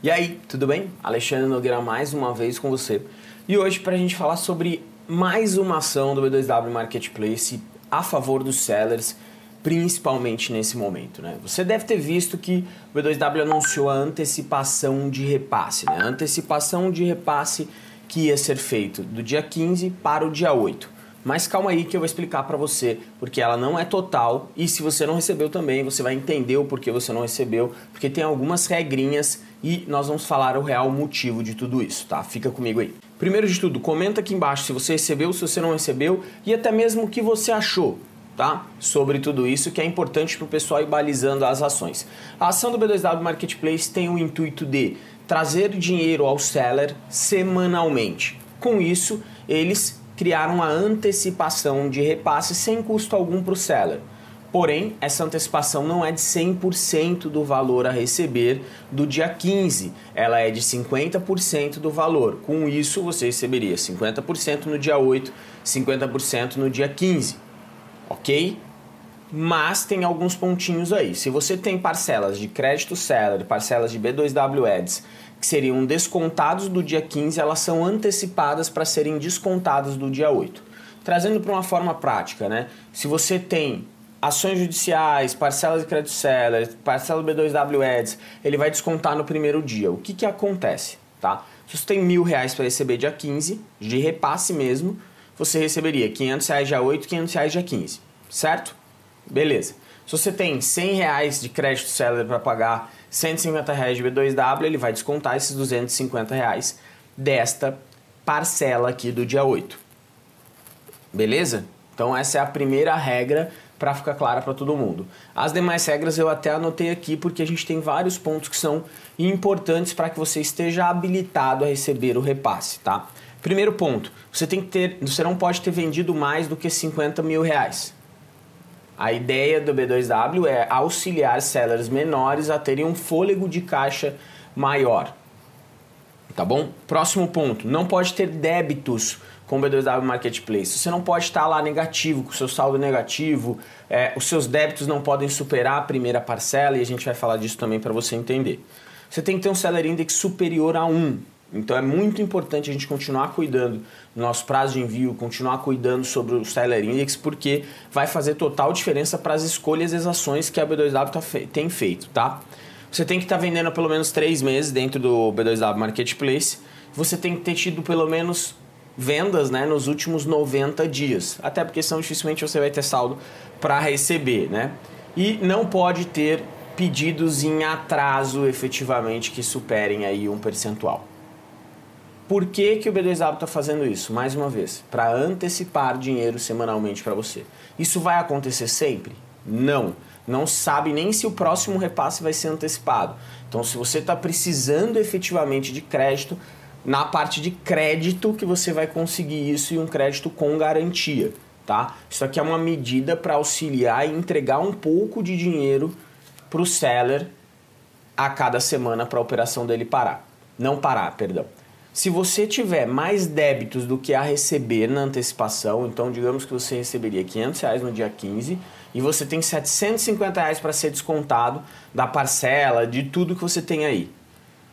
E aí, tudo bem? Alexandre Nogueira mais uma vez com você. E hoje para a gente falar sobre mais uma ação do B2W Marketplace a favor dos sellers, principalmente nesse momento. Né? Você deve ter visto que o B2W anunciou a antecipação de repasse. Né? A antecipação de repasse que ia ser feito do dia 15 para o dia 8. Mas calma aí que eu vou explicar para você, porque ela não é total e se você não recebeu também, você vai entender o porquê você não recebeu, porque tem algumas regrinhas e nós vamos falar o real motivo de tudo isso, tá? Fica comigo aí. Primeiro de tudo, comenta aqui embaixo se você recebeu, se você não recebeu e até mesmo o que você achou, tá? Sobre tudo isso que é importante para o pessoal ir balizando as ações. A ação do B2W Marketplace tem o intuito de trazer dinheiro ao seller semanalmente. Com isso, eles criaram a antecipação de repasse sem custo algum para o seller. Porém, essa antecipação não é de 100% do valor a receber do dia 15, ela é de 50% do valor. Com isso, você receberia 50% no dia 8, 50% no dia 15, ok? Mas tem alguns pontinhos aí. Se você tem parcelas de crédito seller, parcelas de B2W Ads que seriam descontados do dia 15, elas são antecipadas para serem descontadas do dia 8. Trazendo para uma forma prática, né? Se você tem ações judiciais, parcelas de crédito seller, parcela B2W Ads, ele vai descontar no primeiro dia. O que, que acontece? Tá? Se você tem mil reais para receber dia 15, de repasse mesmo, você receberia 500 reais dia 8, 500 reais dia 15, certo? Beleza. Se você tem 100 reais de crédito seller para pagar 150 reais de B2W, ele vai descontar esses 250 reais desta parcela aqui do dia 8. Beleza? Então essa é a primeira regra para ficar clara para todo mundo. As demais regras eu até anotei aqui porque a gente tem vários pontos que são importantes para que você esteja habilitado a receber o repasse, tá? Primeiro ponto, você tem que ter, você não pode ter vendido mais do que 50 mil reais. A ideia do B2W é auxiliar sellers menores a terem um fôlego de caixa maior. Tá bom? Próximo ponto, não pode ter débitos com o B2W Marketplace. Você não pode estar lá negativo, com o seu saldo negativo, é, os seus débitos não podem superar a primeira parcela e a gente vai falar disso também para você entender. Você tem que ter um Seller Index superior a 1. Então é muito importante a gente continuar cuidando do nosso prazo de envio, continuar cuidando sobre o Seller Index, porque vai fazer total diferença para as escolhas e as ações que a B2W tá fe tem feito, tá? Você tem que estar tá vendendo pelo menos 3 meses dentro do B2W Marketplace. Você tem que ter tido pelo menos vendas né, nos últimos 90 dias. Até porque senão dificilmente você vai ter saldo para receber, né? E não pode ter pedidos em atraso efetivamente que superem aí um percentual. Por que, que o B2W está fazendo isso? Mais uma vez, para antecipar dinheiro semanalmente para você. Isso vai acontecer sempre? Não. Não sabe nem se o próximo repasse vai ser antecipado. Então, se você está precisando efetivamente de crédito, na parte de crédito que você vai conseguir isso e um crédito com garantia, tá? Isso aqui é uma medida para auxiliar e entregar um pouco de dinheiro para o seller a cada semana para a operação dele parar. Não parar, perdão. Se você tiver mais débitos do que a receber na antecipação, então digamos que você receberia 500 reais no dia 15 e você tem 750 reais para ser descontado da parcela, de tudo que você tem aí.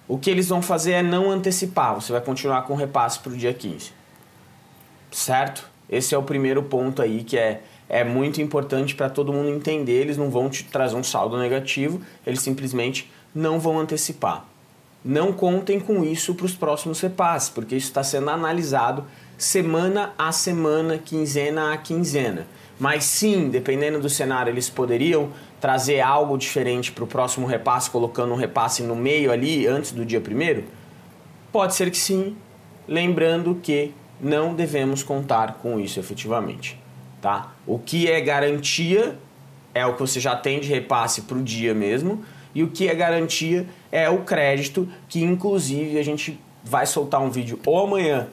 O que eles vão fazer é não antecipar, você vai continuar com o repasse para o dia 15. Certo? Esse é o primeiro ponto aí que é, é muito importante para todo mundo entender. Eles não vão te trazer um saldo negativo, eles simplesmente não vão antecipar não contem com isso para os próximos repasses, porque isso está sendo analisado semana a semana, quinzena a quinzena. Mas sim, dependendo do cenário, eles poderiam trazer algo diferente para o próximo repasse, colocando um repasse no meio ali, antes do dia primeiro? Pode ser que sim, lembrando que não devemos contar com isso efetivamente. Tá? O que é garantia é o que você já tem de repasse para o dia mesmo, e o que é garantia é o crédito, que inclusive a gente vai soltar um vídeo ou amanhã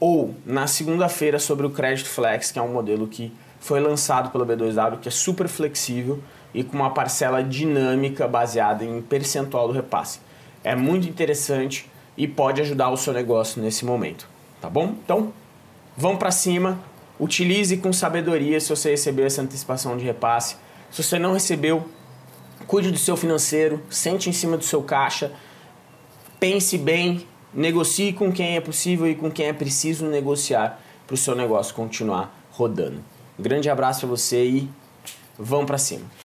ou na segunda-feira sobre o Crédito Flex, que é um modelo que foi lançado pela B2W, que é super flexível e com uma parcela dinâmica baseada em percentual do repasse. É muito interessante e pode ajudar o seu negócio nesse momento, tá bom? Então, vamos para cima, utilize com sabedoria se você recebeu essa antecipação de repasse. Se você não recebeu, cuide do seu financeiro, sente em cima do seu caixa, pense bem, negocie com quem é possível e com quem é preciso negociar para o seu negócio continuar rodando. Um grande abraço para você e vamos para cima.